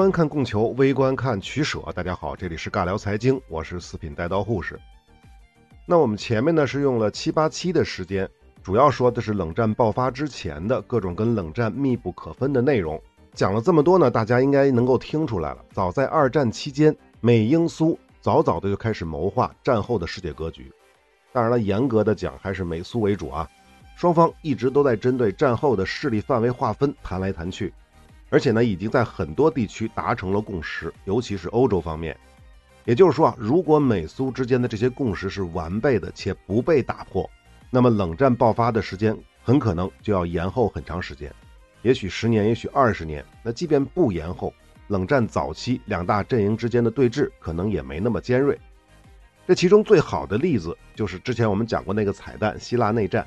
观看供求，微观看取舍。大家好，这里是尬聊财经，我是四品带刀护士。那我们前面呢是用了七八期的时间，主要说的是冷战爆发之前的各种跟冷战密不可分的内容。讲了这么多呢，大家应该能够听出来了。早在二战期间，美英苏早早的就开始谋划战后的世界格局。当然了，严格的讲还是美苏为主啊。双方一直都在针对战后的势力范围划分谈来谈去。而且呢，已经在很多地区达成了共识，尤其是欧洲方面。也就是说啊，如果美苏之间的这些共识是完备的且不被打破，那么冷战爆发的时间很可能就要延后很长时间，也许十年，也许二十年。那即便不延后，冷战早期两大阵营之间的对峙可能也没那么尖锐。这其中最好的例子就是之前我们讲过那个彩蛋——希腊内战，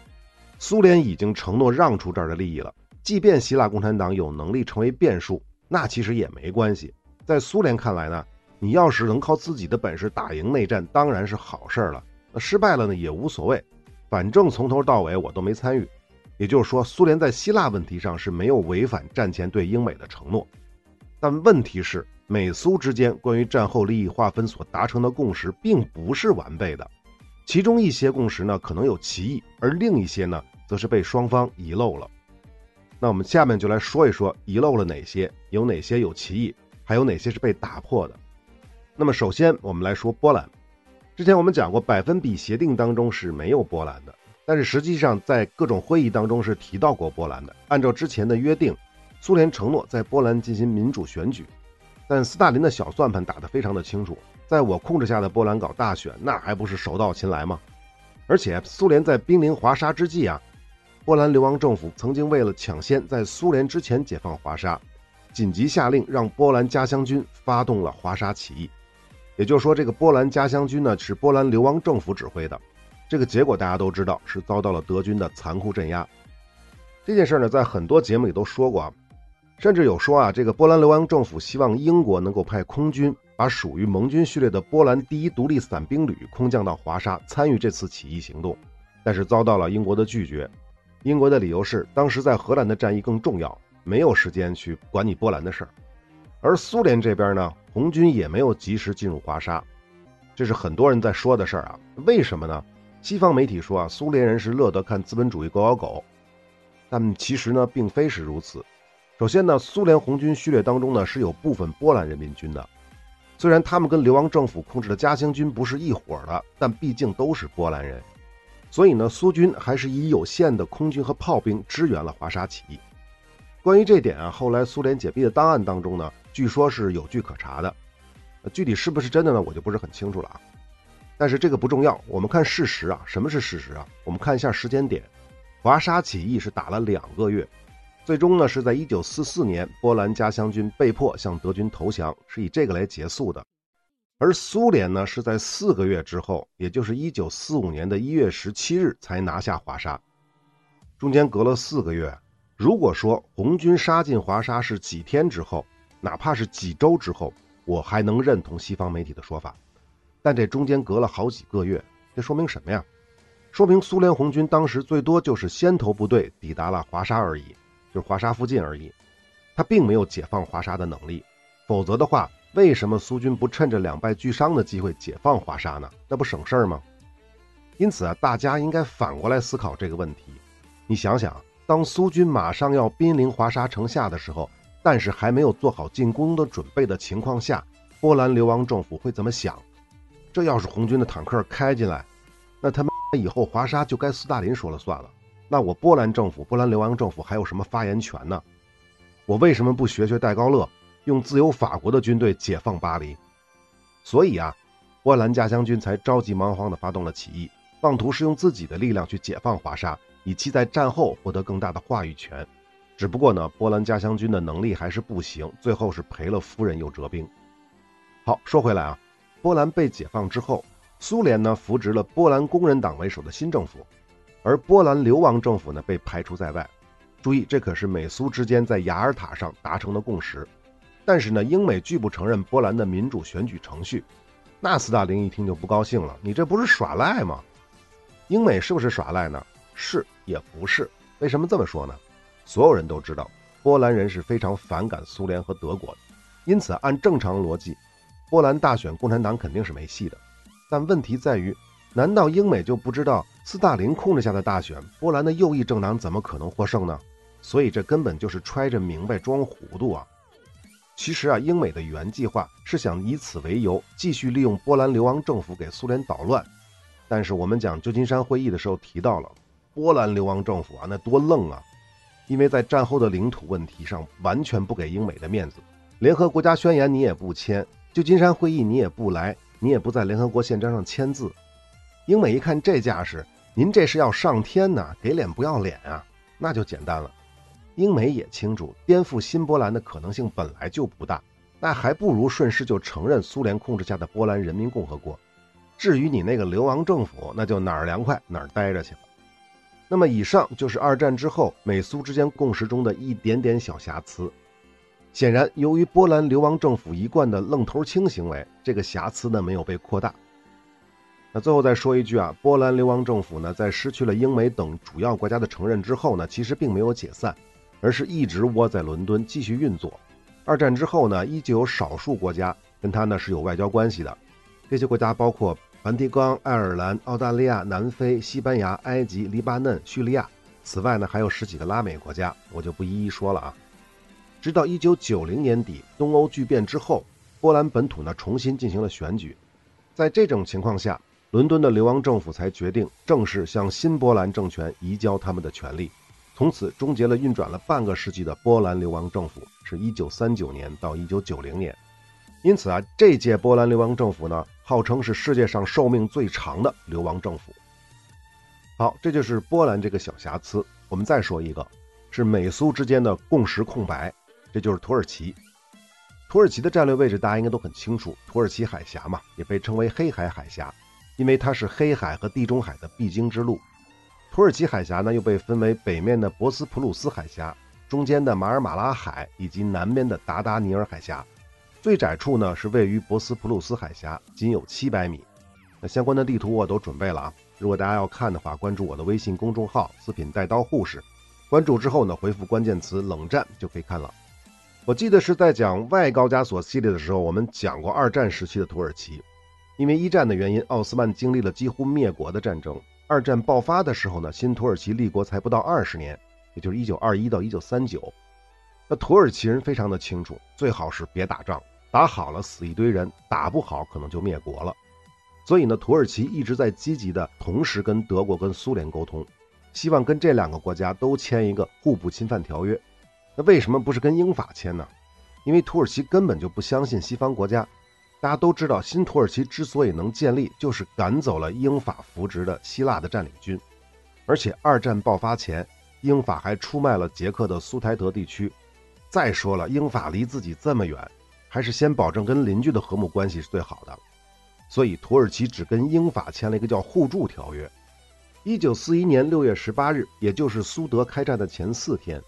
苏联已经承诺让出这儿的利益了。即便希腊共产党有能力成为变数，那其实也没关系。在苏联看来呢，你要是能靠自己的本事打赢内战，当然是好事了。那失败了呢，也无所谓，反正从头到尾我都没参与。也就是说，苏联在希腊问题上是没有违反战前对英美的承诺。但问题是，美苏之间关于战后利益划分所达成的共识并不是完备的，其中一些共识呢可能有歧义，而另一些呢则是被双方遗漏了。那我们下面就来说一说遗漏了哪些，有哪些有歧义，还有哪些是被打破的。那么首先我们来说波兰。之前我们讲过，百分比协定当中是没有波兰的，但是实际上在各种会议当中是提到过波兰的。按照之前的约定，苏联承诺在波兰进行民主选举，但斯大林的小算盘打得非常的清楚，在我控制下的波兰搞大选，那还不是手到擒来吗？而且苏联在兵临华沙之际啊。波兰流亡政府曾经为了抢先在苏联之前解放华沙，紧急下令让波兰家乡军发动了华沙起义。也就是说，这个波兰家乡军呢是波兰流亡政府指挥的。这个结果大家都知道，是遭到了德军的残酷镇压。这件事呢，在很多节目里都说过啊，甚至有说啊，这个波兰流亡政府希望英国能够派空军把属于盟军序列的波兰第一独立伞兵旅空降到华沙，参与这次起义行动，但是遭到了英国的拒绝。英国的理由是，当时在荷兰的战役更重要，没有时间去管你波兰的事儿。而苏联这边呢，红军也没有及时进入华沙，这是很多人在说的事儿啊。为什么呢？西方媒体说啊，苏联人是乐得看资本主义狗咬狗，但其实呢，并非是如此。首先呢，苏联红军序列当中呢是有部分波兰人民军的，虽然他们跟流亡政府控制的嘉兴军不是一伙的，但毕竟都是波兰人。所以呢，苏军还是以有限的空军和炮兵支援了华沙起义。关于这点啊，后来苏联解密的档案当中呢，据说是有据可查的。具体是不是真的呢，我就不是很清楚了啊。但是这个不重要，我们看事实啊。什么是事实啊？我们看一下时间点，华沙起义是打了两个月，最终呢是在一九四四年，波兰家乡军被迫向德军投降，是以这个来结束的。而苏联呢，是在四个月之后，也就是一九四五年的一月十七日才拿下华沙，中间隔了四个月。如果说红军杀进华沙是几天之后，哪怕是几周之后，我还能认同西方媒体的说法。但这中间隔了好几个月，这说明什么呀？说明苏联红军当时最多就是先头部队抵达了华沙而已，就是华沙附近而已，他并没有解放华沙的能力。否则的话。为什么苏军不趁着两败俱伤的机会解放华沙呢？那不省事儿吗？因此啊，大家应该反过来思考这个问题。你想想，当苏军马上要兵临华沙城下的时候，但是还没有做好进攻的准备的情况下，波兰流亡政府会怎么想？这要是红军的坦克开进来，那他妈以后华沙就该斯大林说了算了。那我波兰政府、波兰流亡政府还有什么发言权呢？我为什么不学学戴高乐？用自由法国的军队解放巴黎，所以啊，波兰家乡军才着急忙慌地发动了起义，妄图是用自己的力量去解放华沙，以期在战后获得更大的话语权。只不过呢，波兰家乡军的能力还是不行，最后是赔了夫人又折兵。好，说回来啊，波兰被解放之后，苏联呢扶植了波兰工人党为首的新政府，而波兰流亡政府呢被排除在外。注意，这可是美苏之间在雅尔塔上达成的共识。但是呢，英美拒不承认波兰的民主选举程序。那斯大林一听就不高兴了，你这不是耍赖吗？英美是不是耍赖呢？是也不是？为什么这么说呢？所有人都知道，波兰人是非常反感苏联和德国的，因此按正常逻辑，波兰大选共产党肯定是没戏的。但问题在于，难道英美就不知道斯大林控制下的大选，波兰的右翼政党怎么可能获胜呢？所以这根本就是揣着明白装糊涂啊！其实啊，英美的原计划是想以此为由，继续利用波兰流亡政府给苏联捣乱。但是我们讲旧金山会议的时候提到了，波兰流亡政府啊，那多愣啊！因为在战后的领土问题上完全不给英美的面子，联合国家宣言你也不签，旧金山会议你也不来，你也不在联合国宪章上签字。英美一看这架势，您这是要上天呐，给脸不要脸啊！那就简单了。英美也清楚，颠覆新波兰的可能性本来就不大，那还不如顺势就承认苏联控制下的波兰人民共和国。至于你那个流亡政府，那就哪儿凉快哪儿待着去吧。那么，以上就是二战之后美苏之间共识中的一点点小瑕疵。显然，由于波兰流亡政府一贯的愣头青行为，这个瑕疵呢没有被扩大。那最后再说一句啊，波兰流亡政府呢，在失去了英美等主要国家的承认之后呢，其实并没有解散，而是一直窝在伦敦继续运作。二战之后呢，依旧有少数国家跟他呢是有外交关系的，这些国家包括。梵蒂冈、爱尔兰、澳大利亚、南非、西班牙、埃及、黎巴嫩、叙利亚，此外呢还有十几个拉美国家，我就不一一说了啊。直到一九九零年底东欧剧变之后，波兰本土呢重新进行了选举，在这种情况下，伦敦的流亡政府才决定正式向新波兰政权移交他们的权利，从此终结了运转了半个世纪的波兰流亡政府，是一九三九年到一九九零年。因此啊，这届波兰流亡政府呢。号称是世界上寿命最长的流亡政府。好，这就是波兰这个小瑕疵。我们再说一个，是美苏之间的共识空白，这就是土耳其。土耳其的战略位置大家应该都很清楚，土耳其海峡嘛，也被称为黑海海峡，因为它是黑海和地中海的必经之路。土耳其海峡呢，又被分为北面的博斯普鲁斯海峡、中间的马尔马拉海以及南边的达达尼尔海峡。最窄处呢是位于博斯普鲁斯海峡，仅有七百米。那相关的地图我都准备了啊，如果大家要看的话，关注我的微信公众号“四品带刀护士”，关注之后呢，回复关键词“冷战”就可以看了。我记得是在讲外高加索系列的时候，我们讲过二战时期的土耳其，因为一战的原因，奥斯曼经历了几乎灭国的战争。二战爆发的时候呢，新土耳其立国才不到二十年，也就是一九二一到一九三九。那土耳其人非常的清楚，最好是别打仗。打好了死一堆人，打不好可能就灭国了。所以呢，土耳其一直在积极的同时跟德国、跟苏联沟通，希望跟这两个国家都签一个互不侵犯条约。那为什么不是跟英法签呢？因为土耳其根本就不相信西方国家。大家都知道，新土耳其之所以能建立，就是赶走了英法扶植的希腊的占领军，而且二战爆发前，英法还出卖了捷克的苏台德地区。再说了，英法离自己这么远。还是先保证跟邻居的和睦关系是最好的，所以土耳其只跟英法签了一个叫互助条约。一九四一年六月十八日，也就是苏德开战的前四天，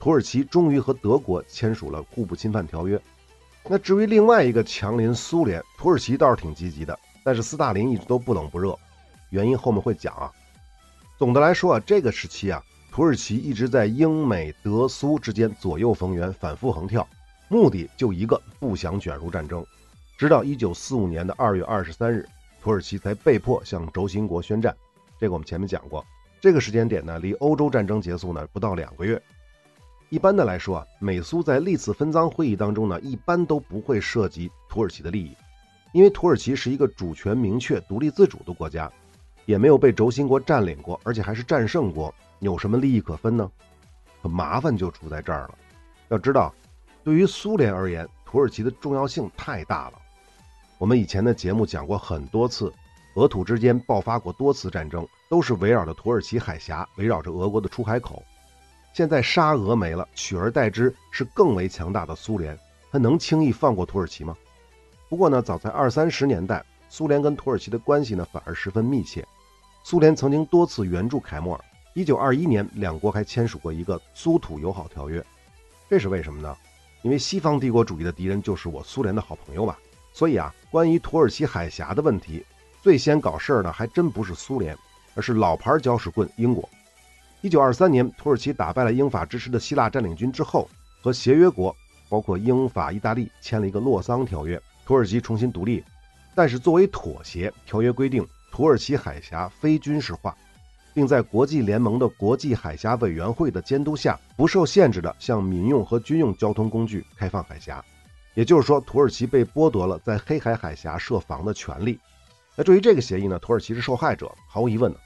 土耳其终于和德国签署了互不侵犯条约。那至于另外一个强邻苏联，土耳其倒是挺积极的，但是斯大林一直都不冷不热，原因后面会讲啊。总的来说啊，这个时期啊，土耳其一直在英美德苏之间左右逢源，反复横跳。目的就一个，不想卷入战争。直到一九四五年的二月二十三日，土耳其才被迫向轴心国宣战。这个我们前面讲过。这个时间点呢，离欧洲战争结束呢不到两个月。一般的来说啊，美苏在历次分赃会议当中呢，一般都不会涉及土耳其的利益，因为土耳其是一个主权明确、独立自主的国家，也没有被轴心国占领过，而且还是战胜国，有什么利益可分呢？可麻烦就出在这儿了。要知道。对于苏联而言，土耳其的重要性太大了。我们以前的节目讲过很多次，俄土之间爆发过多次战争，都是围绕着土耳其海峡，围绕着俄国的出海口。现在沙俄没了，取而代之是更为强大的苏联，他能轻易放过土耳其吗？不过呢，早在二三十年代，苏联跟土耳其的关系呢反而十分密切。苏联曾经多次援助凯末尔，一九二一年两国还签署过一个苏土友好条约，这是为什么呢？因为西方帝国主义的敌人就是我苏联的好朋友嘛。所以啊，关于土耳其海峡的问题，最先搞事儿的还真不是苏联，而是老牌搅屎棍英国。一九二三年，土耳其打败了英法支持的希腊占领军之后，和协约国，包括英法意大利签了一个洛桑条约，土耳其重新独立。但是作为妥协，条约规定土耳其海峡非军事化，并在国际联盟的国际海峡委员会的监督下，不受限制的向民用和军用交通工具开放海峡。也就是说，土耳其被剥夺了在黑海海峡设防的权利。那至于这个协议呢，土耳其是受害者，毫无疑问的。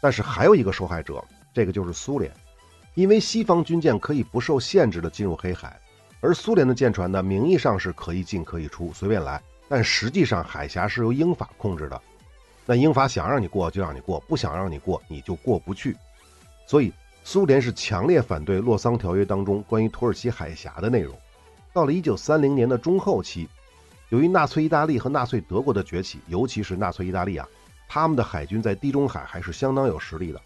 但是还有一个受害者，这个就是苏联，因为西方军舰可以不受限制的进入黑海，而苏联的舰船呢，名义上是可以进可以出，随便来，但实际上海峡是由英法控制的。那英法想让你过就让你过，不想让你过你就过不去。所以苏联是强烈反对洛桑条约当中关于土耳其海峡的内容。到了一九三零年的中后期，由于纳粹意大利和纳粹德国的崛起，尤其是纳粹意大利啊，他们的海军在地中海还是相当有实力的。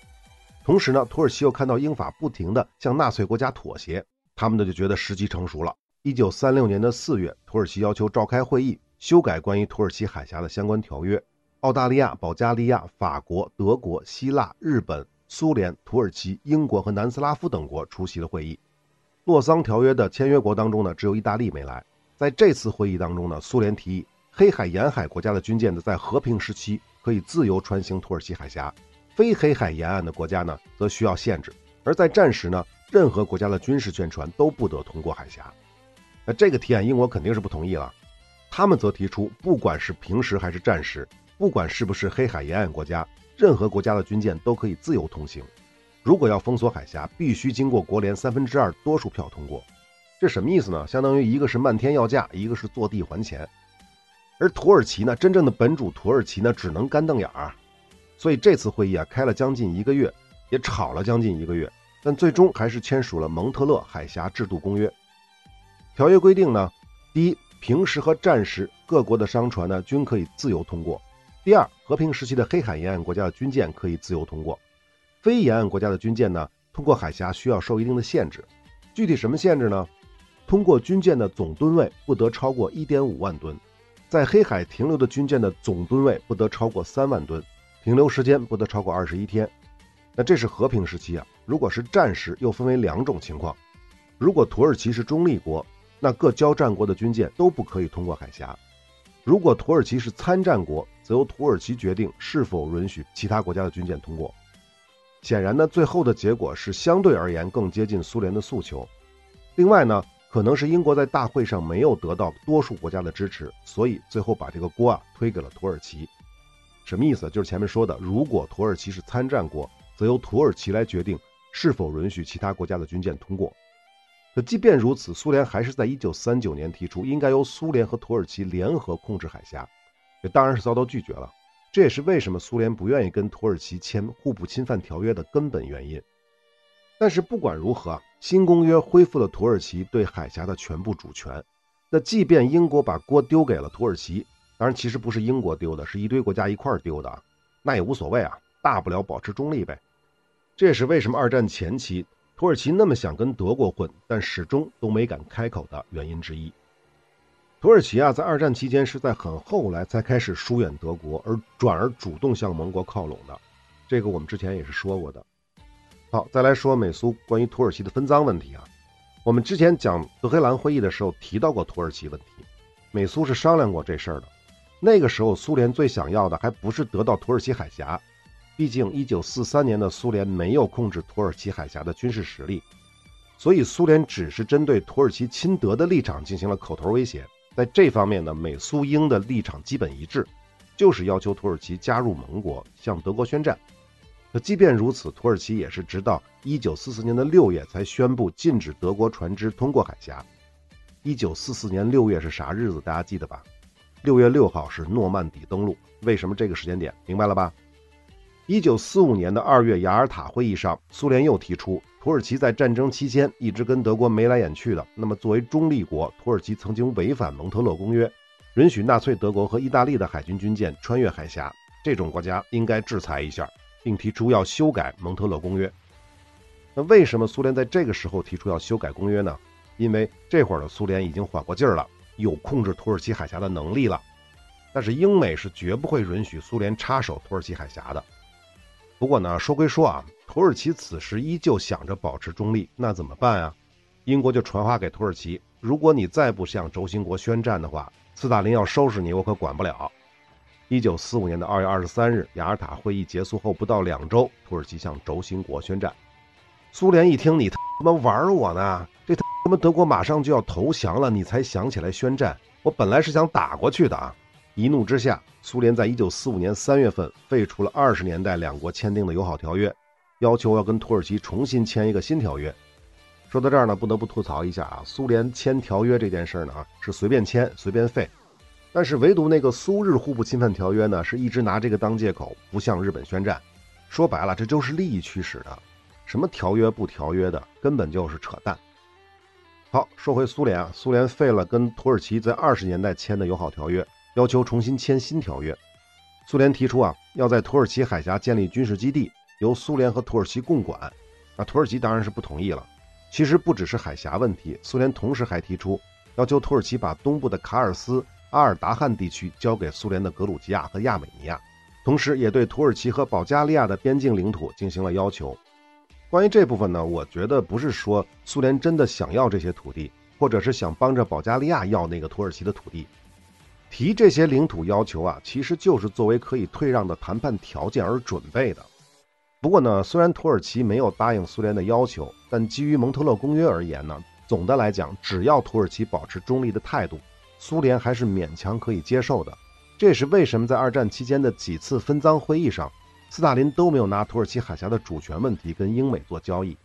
同时呢，土耳其又看到英法不停地向纳粹国家妥协，他们呢就觉得时机成熟了。一九三六年的四月，土耳其要求召开会议，修改关于土耳其海峡的相关条约。澳大利亚、保加利亚、法国、德国、希腊、日本、苏联、土耳其、英国和南斯拉夫等国出席了会议。洛桑条约的签约国当中呢，只有意大利没来。在这次会议当中呢，苏联提议黑海沿海国家的军舰呢，在和平时期可以自由穿行土耳其海峡，非黑海沿岸的国家呢，则需要限制。而在战时呢，任何国家的军事舰船都不得通过海峡。那这个提案，英国肯定是不同意了。他们则提出，不管是平时还是战时，不管是不是黑海沿岸国家，任何国家的军舰都可以自由通行。如果要封锁海峡，必须经过国联三分之二多数票通过。这什么意思呢？相当于一个是漫天要价，一个是坐地还钱。而土耳其呢，真正的本主土耳其呢，只能干瞪眼儿。所以这次会议啊，开了将近一个月，也吵了将近一个月，但最终还是签署了蒙特勒海峡制度公约。条约规定呢，第一，平时和战时各国的商船呢均可以自由通过；第二，和平时期的黑海沿岸国家的军舰可以自由通过。非沿岸国家的军舰呢，通过海峡需要受一定的限制。具体什么限制呢？通过军舰的总吨位不得超过一点五万吨，在黑海停留的军舰的总吨位不得超过三万吨，停留时间不得超过二十一天。那这是和平时期啊。如果是战时，又分为两种情况。如果土耳其是中立国，那各交战国的军舰都不可以通过海峡；如果土耳其是参战国，则由土耳其决定是否允许其他国家的军舰通过。显然呢，最后的结果是相对而言更接近苏联的诉求。另外呢，可能是英国在大会上没有得到多数国家的支持，所以最后把这个锅啊推给了土耳其。什么意思？就是前面说的，如果土耳其是参战国，则由土耳其来决定是否允许其他国家的军舰通过。可即便如此，苏联还是在1939年提出应该由苏联和土耳其联合控制海峡，这当然是遭到拒绝了。这也是为什么苏联不愿意跟土耳其签互不侵犯条约的根本原因。但是不管如何，新公约恢复了土耳其对海峡的全部主权。那即便英国把锅丢给了土耳其，当然其实不是英国丢的，是一堆国家一块丢的，那也无所谓啊，大不了保持中立呗。这也是为什么二战前期土耳其那么想跟德国混，但始终都没敢开口的原因之一。土耳其啊，在二战期间是在很后来才开始疏远德国，而转而主动向盟国靠拢的。这个我们之前也是说过的。好，再来说美苏关于土耳其的分赃问题啊。我们之前讲德黑兰会议的时候提到过土耳其问题，美苏是商量过这事儿的。那个时候，苏联最想要的还不是得到土耳其海峡，毕竟1943年的苏联没有控制土耳其海峡的军事实力，所以苏联只是针对土耳其亲德的立场进行了口头威胁。在这方面呢，美苏英的立场基本一致，就是要求土耳其加入盟国，向德国宣战。可即便如此，土耳其也是直到一九四四年的六月才宣布禁止德国船只通过海峡。一九四四年六月是啥日子？大家记得吧？六月六号是诺曼底登陆。为什么这个时间点？明白了吧？一九四五年的二月雅尔塔会议上，苏联又提出。土耳其在战争期间一直跟德国眉来眼去的。那么，作为中立国，土耳其曾经违反蒙特勒公约，允许纳粹德国和意大利的海军军舰穿越海峡。这种国家应该制裁一下，并提出要修改蒙特勒公约。那为什么苏联在这个时候提出要修改公约呢？因为这会儿的苏联已经缓过劲儿了，有控制土耳其海峡的能力了。但是英美是绝不会允许苏联插手土耳其海峡的。不过呢，说归说啊，土耳其此时依旧想着保持中立，那怎么办啊？英国就传话给土耳其：如果你再不向轴心国宣战的话，斯大林要收拾你，我可管不了。一九四五年的二月二十三日，雅尔塔会议结束后不到两周，土耳其向轴心国宣战。苏联一听，你他妈玩我呢？这他妈德国马上就要投降了，你才想起来宣战？我本来是想打过去的啊！一怒之下，苏联在一九四五年三月份废除了二十年代两国签订的友好条约，要求要跟土耳其重新签一个新条约。说到这儿呢，不得不吐槽一下啊，苏联签条约这件事呢啊是随便签随便废，但是唯独那个苏日互不侵犯条约呢，是一直拿这个当借口不向日本宣战。说白了，这就是利益驱使的，什么条约不条约的，根本就是扯淡。好，说回苏联啊，苏联废了跟土耳其在二十年代签的友好条约。要求重新签新条约，苏联提出啊，要在土耳其海峡建立军事基地，由苏联和土耳其共管。那土耳其当然是不同意了。其实不只是海峡问题，苏联同时还提出要求土耳其把东部的卡尔斯、阿尔达汉地区交给苏联的格鲁吉亚和亚美尼亚，同时也对土耳其和保加利亚的边境领土进行了要求。关于这部分呢，我觉得不是说苏联真的想要这些土地，或者是想帮着保加利亚要那个土耳其的土地。提这些领土要求啊，其实就是作为可以退让的谈判条件而准备的。不过呢，虽然土耳其没有答应苏联的要求，但基于蒙特勒公约而言呢，总的来讲，只要土耳其保持中立的态度，苏联还是勉强可以接受的。这也是为什么在二战期间的几次分赃会议上，斯大林都没有拿土耳其海峡的主权问题跟英美做交易。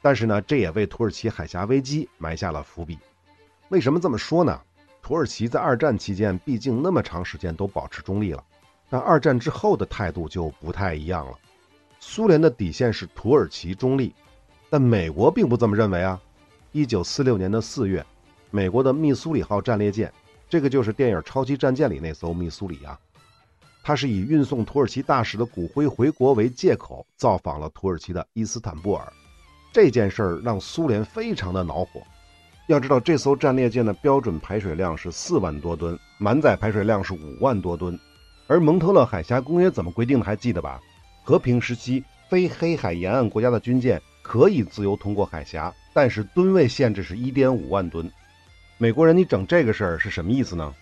但是呢，这也为土耳其海峡危机埋下了伏笔。为什么这么说呢？土耳其在二战期间毕竟那么长时间都保持中立了，但二战之后的态度就不太一样了。苏联的底线是土耳其中立，但美国并不这么认为啊。一九四六年的四月，美国的密苏里号战列舰，这个就是电影《超级战舰》里那艘密苏里啊，他是以运送土耳其大使的骨灰回国为借口，造访了土耳其的伊斯坦布尔。这件事儿让苏联非常的恼火。要知道，这艘战列舰的标准排水量是四万多吨，满载排水量是五万多吨。而蒙特勒海峡公约怎么规定的？还记得吧？和平时期，非黑海沿岸国家的军舰可以自由通过海峡，但是吨位限制是一点五万吨。美国人，你整这个事儿是什么意思呢？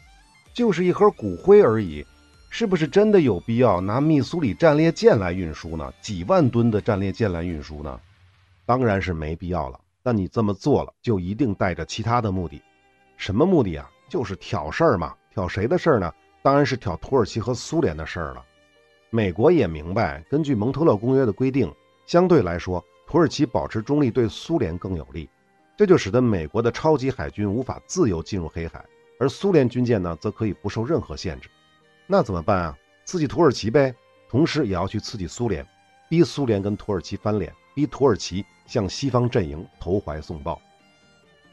就是一盒骨灰而已，是不是真的有必要拿密苏里战列舰来运输呢？几万吨的战列舰来运输呢？当然是没必要了。但你这么做了，就一定带着其他的目的，什么目的啊？就是挑事儿嘛。挑谁的事儿呢？当然是挑土耳其和苏联的事儿了。美国也明白，根据蒙特勒公约的规定，相对来说，土耳其保持中立对苏联更有利，这就使得美国的超级海军无法自由进入黑海，而苏联军舰呢，则可以不受任何限制。那怎么办啊？刺激土耳其呗，同时也要去刺激苏联，逼苏联跟土耳其翻脸，逼土耳其。向西方阵营投怀送抱。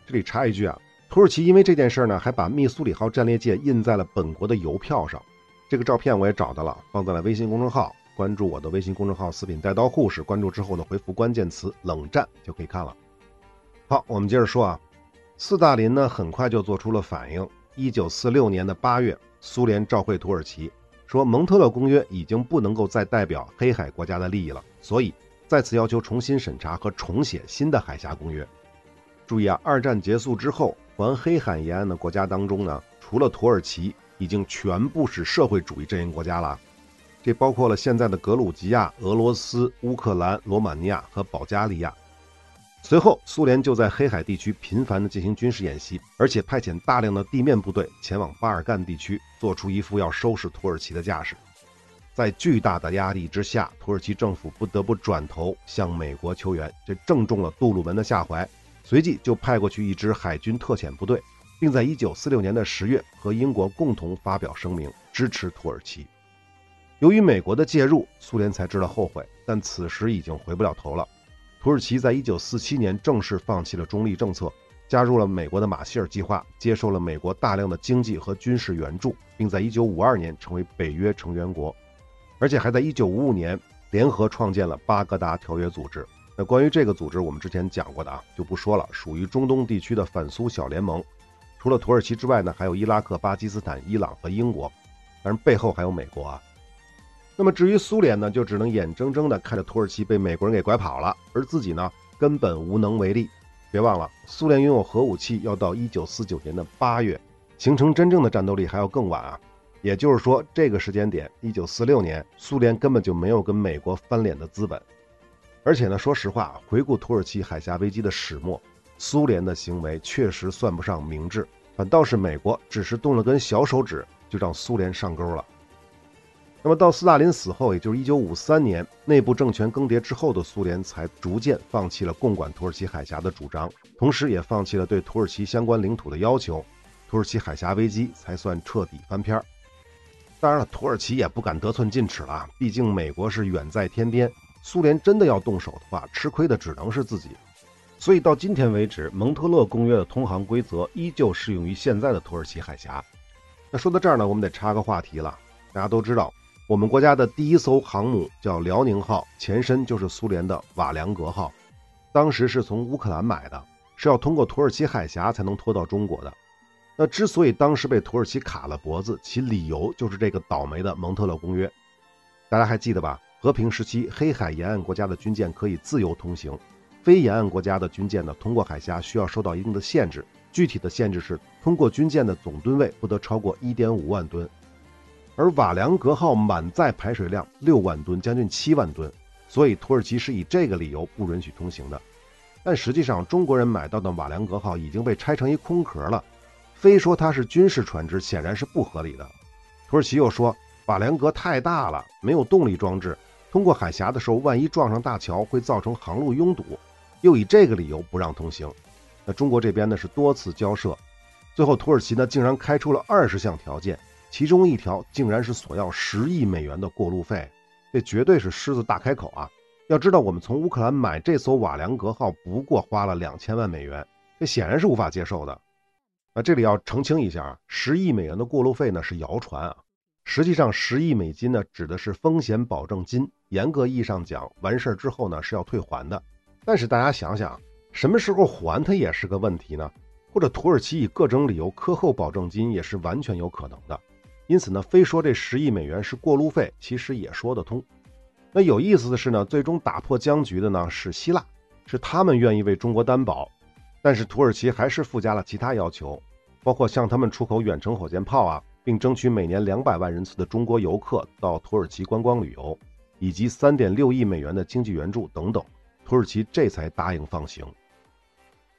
这里插一句啊，土耳其因为这件事呢，还把密苏里号战列舰印在了本国的邮票上。这个照片我也找到了，放在了微信公众号。关注我的微信公众号“四品带刀护士”，关注之后呢，回复关键词“冷战”就可以看了。好，我们接着说啊，斯大林呢很快就做出了反应。一九四六年的八月，苏联召会土耳其，说蒙特勒公约已经不能够再代表黑海国家的利益了，所以。再次要求重新审查和重写新的海峡公约。注意啊，二战结束之后，环黑海沿岸的国家当中呢，除了土耳其，已经全部是社会主义阵营国家了。这包括了现在的格鲁吉亚、俄罗斯、乌克兰、罗马尼亚和保加利亚。随后，苏联就在黑海地区频繁地进行军事演习，而且派遣大量的地面部队前往巴尔干地区，做出一副要收拾土耳其的架势。在巨大的压力之下，土耳其政府不得不转头向美国求援，这正中了杜鲁门的下怀。随即就派过去一支海军特遣部队，并在1946年的十月和英国共同发表声明支持土耳其。由于美国的介入，苏联才知道后悔，但此时已经回不了头了。土耳其在1947年正式放弃了中立政策，加入了美国的马歇尔计划，接受了美国大量的经济和军事援助，并在1952年成为北约成员国。而且还在1955年联合创建了巴格达条约组织，那关于这个组织，我们之前讲过的啊，就不说了，属于中东地区的反苏小联盟。除了土耳其之外呢，还有伊拉克、巴基斯坦、伊朗和英国，当然背后还有美国啊。那么至于苏联呢，就只能眼睁睁地看着土耳其被美国人给拐跑了，而自己呢根本无能为力。别忘了，苏联拥有核武器要到一九四九年的八月，形成真正的战斗力还要更晚啊。也就是说，这个时间点，一九四六年，苏联根本就没有跟美国翻脸的资本。而且呢，说实话，回顾土耳其海峡危机的始末，苏联的行为确实算不上明智，反倒是美国只是动了根小手指，就让苏联上钩了。那么到斯大林死后，也就是一九五三年，内部政权更迭之后的苏联才逐渐放弃了共管土耳其海峡的主张，同时也放弃了对土耳其相关领土的要求，土耳其海峡危机才算彻底翻篇。当然了，土耳其也不敢得寸进尺了，毕竟美国是远在天边，苏联真的要动手的话，吃亏的只能是自己。所以到今天为止，蒙特勒公约的通航规则依旧适用于现在的土耳其海峡。那说到这儿呢，我们得插个话题了，大家都知道。我们国家的第一艘航母叫辽宁号，前身就是苏联的瓦良格号，当时是从乌克兰买的，是要通过土耳其海峡才能拖到中国的。那之所以当时被土耳其卡了脖子，其理由就是这个倒霉的蒙特勒公约。大家还记得吧？和平时期，黑海沿岸国家的军舰可以自由通行，非沿岸国家的军舰呢，通过海峡需要受到一定的限制。具体的限制是，通过军舰的总吨位不得超过一点五万吨。而瓦良格号满载排水量六万吨，将近七万吨，所以土耳其是以这个理由不允许通行的。但实际上，中国人买到的瓦良格号已经被拆成一空壳了，非说它是军事船只，显然是不合理的。土耳其又说瓦良格太大了，没有动力装置，通过海峡的时候万一撞上大桥会造成航路拥堵，又以这个理由不让通行。那中国这边呢是多次交涉，最后土耳其呢竟然开出了二十项条件。其中一条竟然是索要十亿美元的过路费，这绝对是狮子大开口啊！要知道，我们从乌克兰买这艘瓦良格号不过花了两千万美元，这显然是无法接受的。那这里要澄清一下啊，十亿美元的过路费呢是谣传啊，实际上十亿美金呢指的是风险保证金，严格意义上讲，完事儿之后呢是要退还的。但是大家想想，什么时候还它也是个问题呢？或者土耳其以各种理由克扣保证金也是完全有可能的。因此呢，非说这十亿美元是过路费，其实也说得通。那有意思的是呢，最终打破僵局的呢是希腊，是他们愿意为中国担保，但是土耳其还是附加了其他要求，包括向他们出口远程火箭炮啊，并争取每年两百万人次的中国游客到土耳其观光旅游，以及三点六亿美元的经济援助等等，土耳其这才答应放行。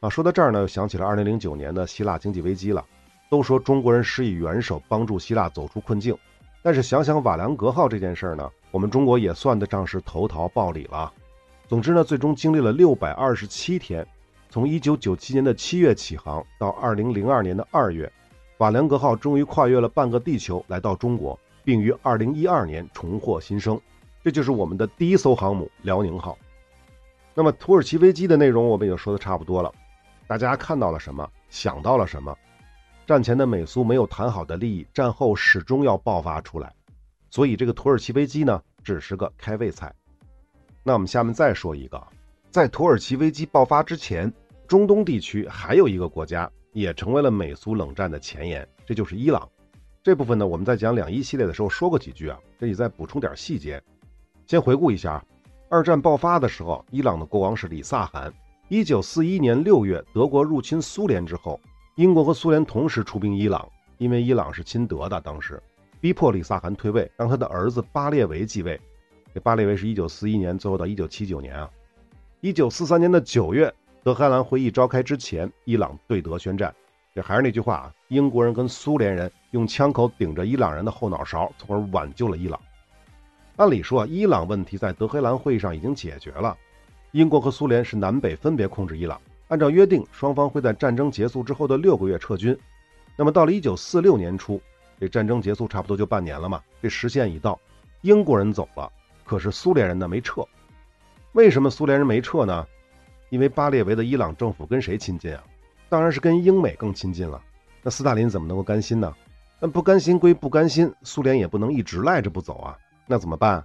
啊，说到这儿呢，又想起了二零零九年的希腊经济危机了。都说中国人施以援手，帮助希腊走出困境，但是想想瓦良格号这件事儿呢，我们中国也算得上是投桃报李了。总之呢，最终经历了六百二十七天，从一九九七年的七月起航，到二零零二年的二月，瓦良格号终于跨越了半个地球来到中国，并于二零一二年重获新生。这就是我们的第一艘航母辽宁号。那么土耳其危机的内容我们已经说的差不多了，大家看到了什么？想到了什么？战前的美苏没有谈好的利益，战后始终要爆发出来，所以这个土耳其危机呢，只是个开胃菜。那我们下面再说一个，在土耳其危机爆发之前，中东地区还有一个国家也成为了美苏冷战的前沿，这就是伊朗。这部分呢，我们在讲两伊系列的时候说过几句啊，这里再补充点细节。先回顾一下，二战爆发的时候，伊朗的国王是李萨汗。一九四一年六月，德国入侵苏联之后。英国和苏联同时出兵伊朗，因为伊朗是亲德的，当时逼迫李萨汗退位，让他的儿子巴列维继位。这巴列维是一九四一年，最后到一九七九年啊。一九四三年的九月，德黑兰会议召开之前，伊朗对德宣战。这还是那句话啊，英国人跟苏联人用枪口顶着伊朗人的后脑勺，从而挽救了伊朗。按理说，伊朗问题在德黑兰会议上已经解决了，英国和苏联是南北分别控制伊朗。按照约定，双方会在战争结束之后的六个月撤军。那么到了一九四六年初，这战争结束差不多就半年了嘛，这时限已到，英国人走了，可是苏联人呢没撤。为什么苏联人没撤呢？因为巴列维的伊朗政府跟谁亲近啊？当然是跟英美更亲近了。那斯大林怎么能够甘心呢？那不甘心归不甘心，苏联也不能一直赖着不走啊。那怎么办？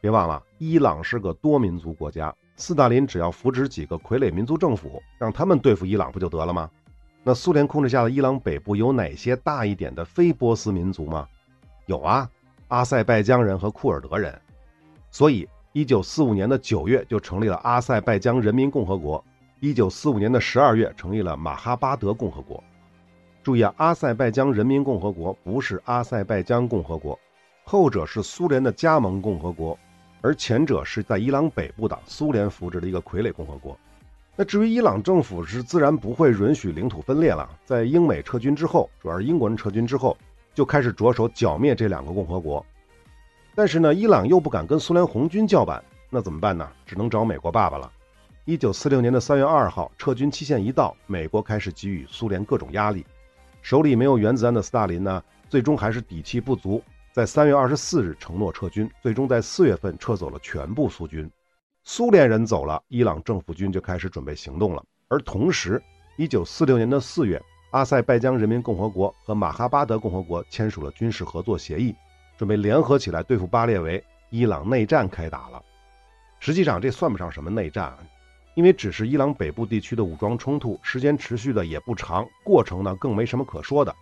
别忘了，伊朗是个多民族国家。斯大林只要扶植几个傀儡民族政府，让他们对付伊朗不就得了吗？那苏联控制下的伊朗北部有哪些大一点的非波斯民族吗？有啊，阿塞拜疆人和库尔德人。所以，一九四五年的九月就成立了阿塞拜疆人民共和国，一九四五年的十二月成立了马哈巴德共和国。注意啊，阿塞拜疆人民共和国不是阿塞拜疆共和国，后者是苏联的加盟共和国，而前者是在伊朗北部的苏联扶植的一个傀儡共和国。那至于伊朗政府是自然不会允许领土分裂了，在英美撤军之后，主要是英国人撤军之后，就开始着手剿灭这两个共和国。但是呢，伊朗又不敢跟苏联红军叫板，那怎么办呢？只能找美国爸爸了。一九四六年的三月二号，撤军期限一到，美国开始给予苏联各种压力。手里没有原子弹的斯大林呢，最终还是底气不足，在三月二十四日承诺撤军，最终在四月份撤走了全部苏军。苏联人走了，伊朗政府军就开始准备行动了。而同时，一九四六年的四月，阿塞拜疆人民共和国和马哈巴德共和国签署了军事合作协议，准备联合起来对付巴列维。伊朗内战开打了。实际上，这算不上什么内战。因为只是伊朗北部地区的武装冲突，时间持续的也不长，过程呢更没什么可说的。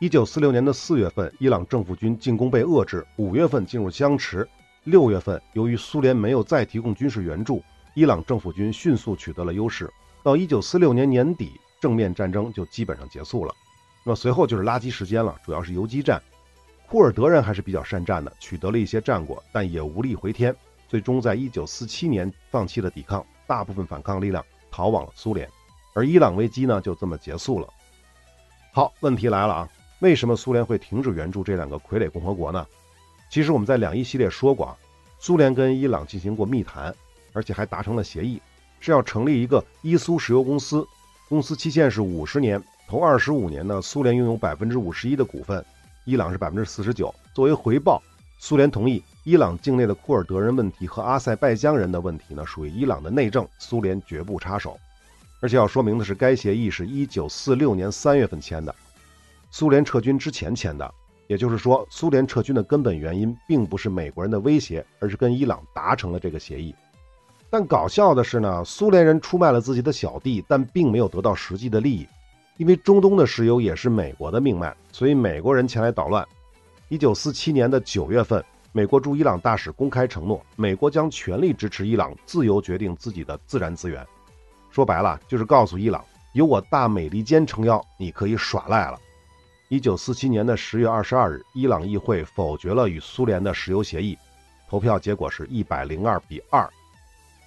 一九四六年的四月份，伊朗政府军进攻被遏制；五月份进入僵持；六月份，由于苏联没有再提供军事援助，伊朗政府军迅速取得了优势。到一九四六年年底，正面战争就基本上结束了。那么随后就是垃圾时间了，主要是游击战。库尔德人还是比较善战的，取得了一些战果，但也无力回天，最终在一九四七年放弃了抵抗。大部分反抗力量逃往了苏联，而伊朗危机呢就这么结束了。好，问题来了啊，为什么苏联会停止援助这两个傀儡共和国呢？其实我们在两伊系列说过，苏联跟伊朗进行过密谈，而且还达成了协议，是要成立一个伊苏石油公司，公司期限是五十年，头二十五年呢，苏联拥有百分之五十一的股份，伊朗是百分之四十九，作为回报。苏联同意，伊朗境内的库尔德人问题和阿塞拜疆人的问题呢，属于伊朗的内政，苏联绝不插手。而且要说明的是，该协议是一九四六年三月份签的，苏联撤军之前签的。也就是说，苏联撤军的根本原因并不是美国人的威胁，而是跟伊朗达成了这个协议。但搞笑的是呢，苏联人出卖了自己的小弟，但并没有得到实际的利益，因为中东的石油也是美国的命脉，所以美国人前来捣乱。一九四七年的九月份，美国驻伊朗大使公开承诺，美国将全力支持伊朗自由决定自己的自然资源。说白了，就是告诉伊朗，有我大美利坚撑腰，你可以耍赖了。一九四七年的十月二十二日，伊朗议会否决了与苏联的石油协议，投票结果是一百零二比二。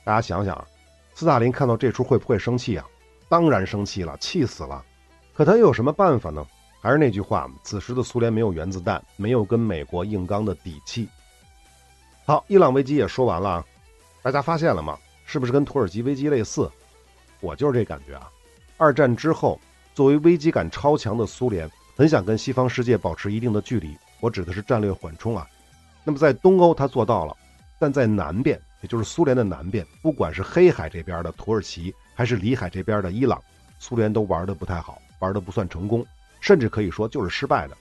大家想想，斯大林看到这出会不会生气啊？当然生气了，气死了。可他又有什么办法呢？还是那句话，此时的苏联没有原子弹，没有跟美国硬刚的底气。好，伊朗危机也说完了，大家发现了吗？是不是跟土耳其危机类似？我就是这感觉啊。二战之后，作为危机感超强的苏联，很想跟西方世界保持一定的距离。我指的是战略缓冲啊。那么在东欧，他做到了，但在南边，也就是苏联的南边，不管是黑海这边的土耳其，还是里海这边的伊朗，苏联都玩的不太好，玩的不算成功。甚至可以说就是失败的。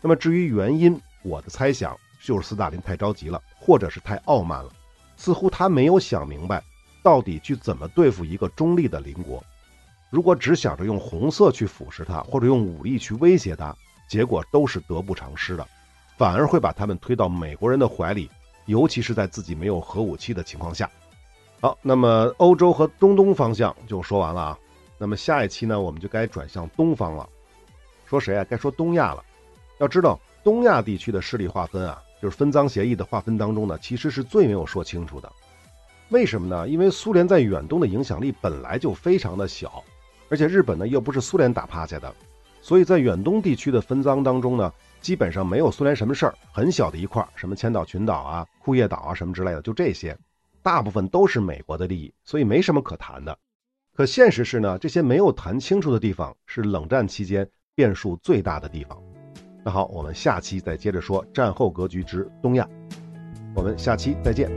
那么至于原因，我的猜想就是斯大林太着急了，或者是太傲慢了，似乎他没有想明白到底去怎么对付一个中立的邻国。如果只想着用红色去腐蚀他，或者用武力去威胁他，结果都是得不偿失的，反而会把他们推到美国人的怀里，尤其是在自己没有核武器的情况下。好，那么欧洲和中东方向就说完了啊。那么下一期呢，我们就该转向东方了。说谁啊？该说东亚了。要知道，东亚地区的势力划分啊，就是分赃协议的划分当中呢，其实是最没有说清楚的。为什么呢？因为苏联在远东的影响力本来就非常的小，而且日本呢又不是苏联打趴下的，所以在远东地区的分赃当中呢，基本上没有苏联什么事儿，很小的一块，什么千岛群岛啊、库页岛啊什么之类的，就这些，大部分都是美国的利益，所以没什么可谈的。可现实是呢，这些没有谈清楚的地方，是冷战期间。变数最大的地方。那好，我们下期再接着说战后格局之东亚。我们下期再见。